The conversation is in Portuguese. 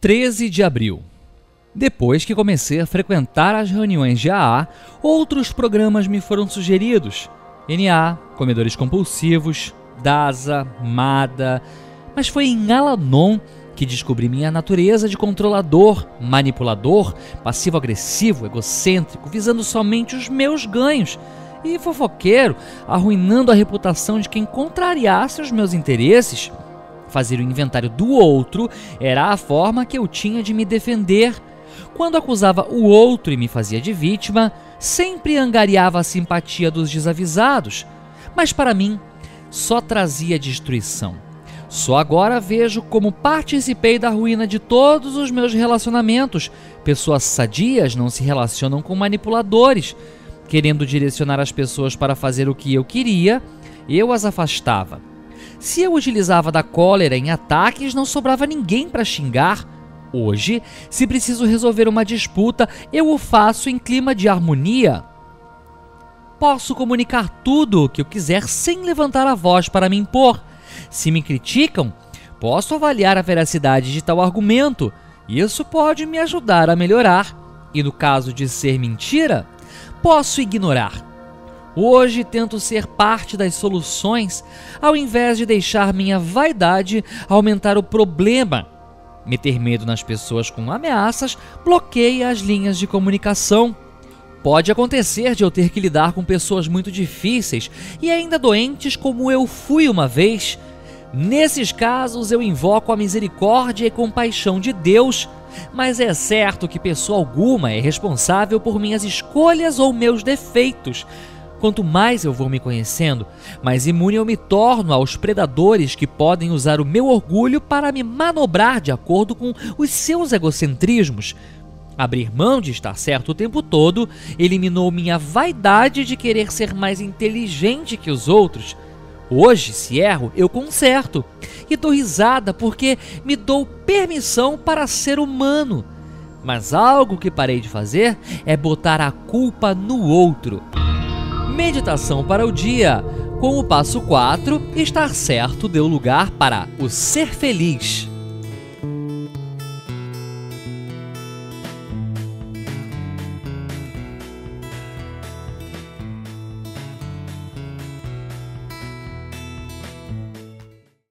13 de abril. Depois que comecei a frequentar as reuniões de AA, outros programas me foram sugeridos: NA, Comedores Compulsivos, DASA, MADA. Mas foi em Alanon que descobri minha natureza de controlador, manipulador, passivo-agressivo, egocêntrico, visando somente os meus ganhos, e fofoqueiro, arruinando a reputação de quem contrariasse os meus interesses. Fazer o inventário do outro era a forma que eu tinha de me defender. Quando acusava o outro e me fazia de vítima, sempre angariava a simpatia dos desavisados, mas para mim só trazia destruição. Só agora vejo como participei da ruína de todos os meus relacionamentos. Pessoas sadias não se relacionam com manipuladores. Querendo direcionar as pessoas para fazer o que eu queria, eu as afastava. Se eu utilizava da cólera em ataques, não sobrava ninguém para xingar. Hoje, se preciso resolver uma disputa, eu o faço em clima de harmonia. Posso comunicar tudo o que eu quiser sem levantar a voz para me impor. Se me criticam, posso avaliar a veracidade de tal argumento. Isso pode me ajudar a melhorar. E no caso de ser mentira, posso ignorar. Hoje tento ser parte das soluções ao invés de deixar minha vaidade aumentar o problema. Meter medo nas pessoas com ameaças bloqueia as linhas de comunicação. Pode acontecer de eu ter que lidar com pessoas muito difíceis e ainda doentes como eu fui uma vez. Nesses casos eu invoco a misericórdia e compaixão de Deus, mas é certo que pessoa alguma é responsável por minhas escolhas ou meus defeitos. Quanto mais eu vou me conhecendo, mais imune eu me torno aos predadores que podem usar o meu orgulho para me manobrar de acordo com os seus egocentrismos. Abrir mão de estar certo o tempo todo eliminou minha vaidade de querer ser mais inteligente que os outros. Hoje, se erro, eu conserto e dou risada porque me dou permissão para ser humano. Mas algo que parei de fazer é botar a culpa no outro. Meditação para o dia. Com o passo 4, estar certo deu lugar para o ser feliz.